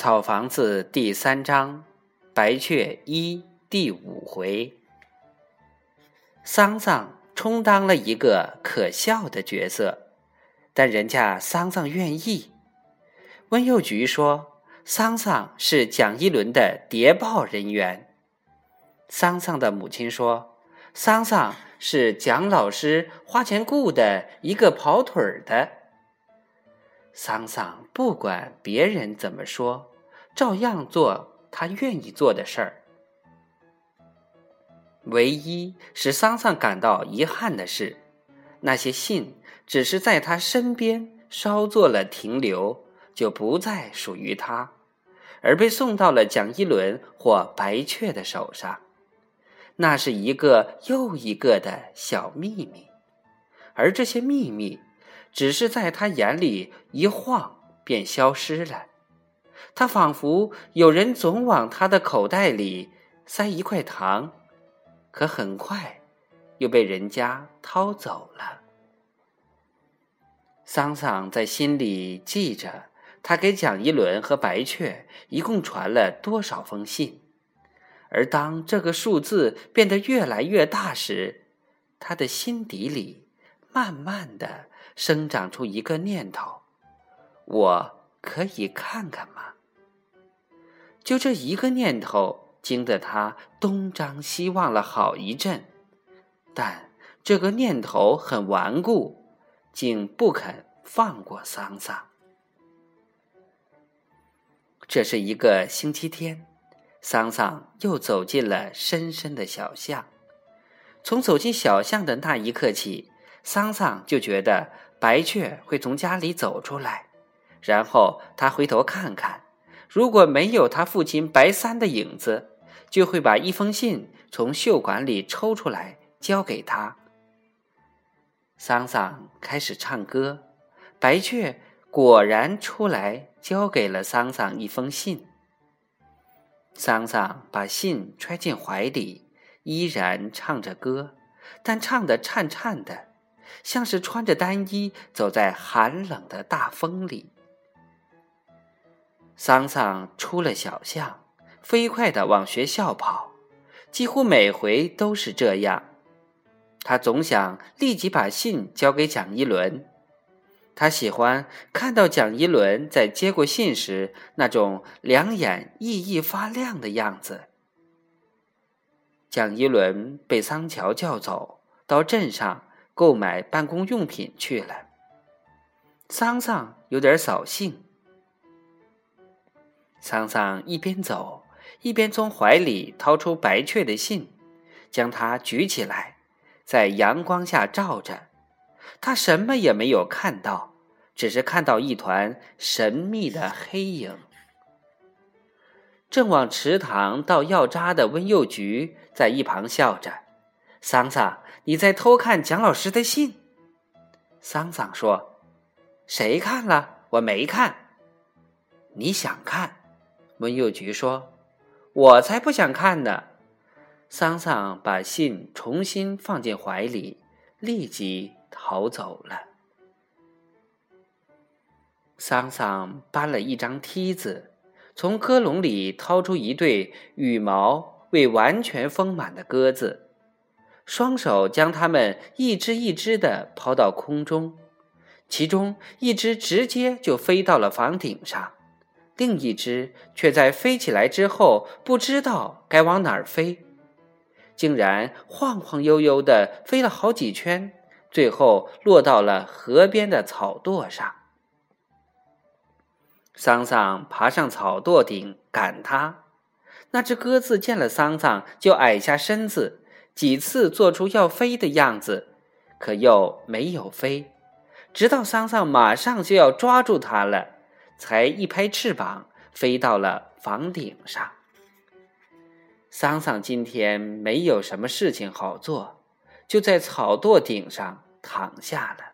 草房子第三章，白雀一第五回。桑桑充当了一个可笑的角色，但人家桑桑愿意。温幼菊说，桑桑是蒋一伦的谍报人员。桑桑的母亲说，桑桑是蒋老师花钱雇的一个跑腿儿的。桑桑不管别人怎么说，照样做他愿意做的事儿。唯一使桑桑感到遗憾的是，那些信只是在他身边稍作了停留，就不再属于他，而被送到了蒋一伦或白雀的手上。那是一个又一个的小秘密，而这些秘密。只是在他眼里一晃便消失了，他仿佛有人总往他的口袋里塞一块糖，可很快又被人家掏走了。桑桑在心里记着，他给蒋一伦和白雀一共传了多少封信，而当这个数字变得越来越大时，他的心底里慢慢的。生长出一个念头：我可以看看吗？就这一个念头，惊得他东张西望了好一阵。但这个念头很顽固，竟不肯放过桑桑。这是一个星期天，桑桑又走进了深深的小巷。从走进小巷的那一刻起。桑桑就觉得白雀会从家里走出来，然后他回头看看，如果没有他父亲白三的影子，就会把一封信从袖管里抽出来交给他。桑桑开始唱歌，白雀果然出来交给了桑桑一封信。桑桑把信揣进怀里，依然唱着歌，但唱得颤颤的。像是穿着单衣走在寒冷的大风里。桑桑出了小巷，飞快地往学校跑，几乎每回都是这样。他总想立即把信交给蒋一伦，他喜欢看到蒋一伦在接过信时那种两眼熠熠发亮的样子。蒋一伦被桑乔叫走到镇上。购买办公用品去了。桑桑有点扫兴。桑桑一边走，一边从怀里掏出白雀的信，将它举起来，在阳光下照着。他什么也没有看到，只是看到一团神秘的黑影。正往池塘倒药渣的温幼菊在一旁笑着。桑桑，你在偷看蒋老师的信？桑桑说：“谁看了？我没看。你想看？”温幼菊说：“我才不想看呢。”桑桑把信重新放进怀里，立即逃走了。桑桑搬了一张梯子，从鸽笼里掏出一对羽毛未完全丰满的鸽子。双手将它们一只一只的抛到空中，其中一只直接就飞到了房顶上，另一只却在飞起来之后不知道该往哪儿飞，竟然晃晃悠悠的飞了好几圈，最后落到了河边的草垛上。桑桑爬上草垛顶赶它，那只鸽子见了桑桑就矮下身子。几次做出要飞的样子，可又没有飞，直到桑桑马上就要抓住它了，才一拍翅膀飞到了房顶上。桑桑今天没有什么事情好做，就在草垛顶上躺下了。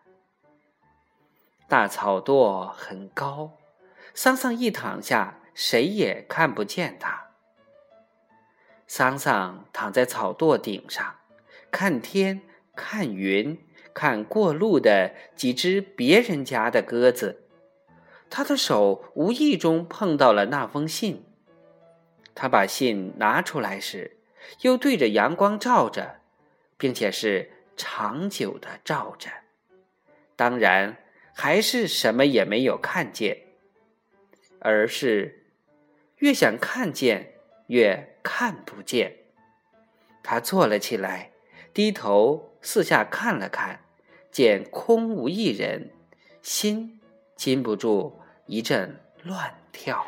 大草垛很高，桑桑一躺下，谁也看不见他。桑桑躺在草垛顶上，看天，看云，看过路的几只别人家的鸽子。他的手无意中碰到了那封信。他把信拿出来时，又对着阳光照着，并且是长久的照着。当然，还是什么也没有看见，而是越想看见，越看不见。他坐了起来，低头四下看了看，见空无一人，心禁不住一阵乱跳。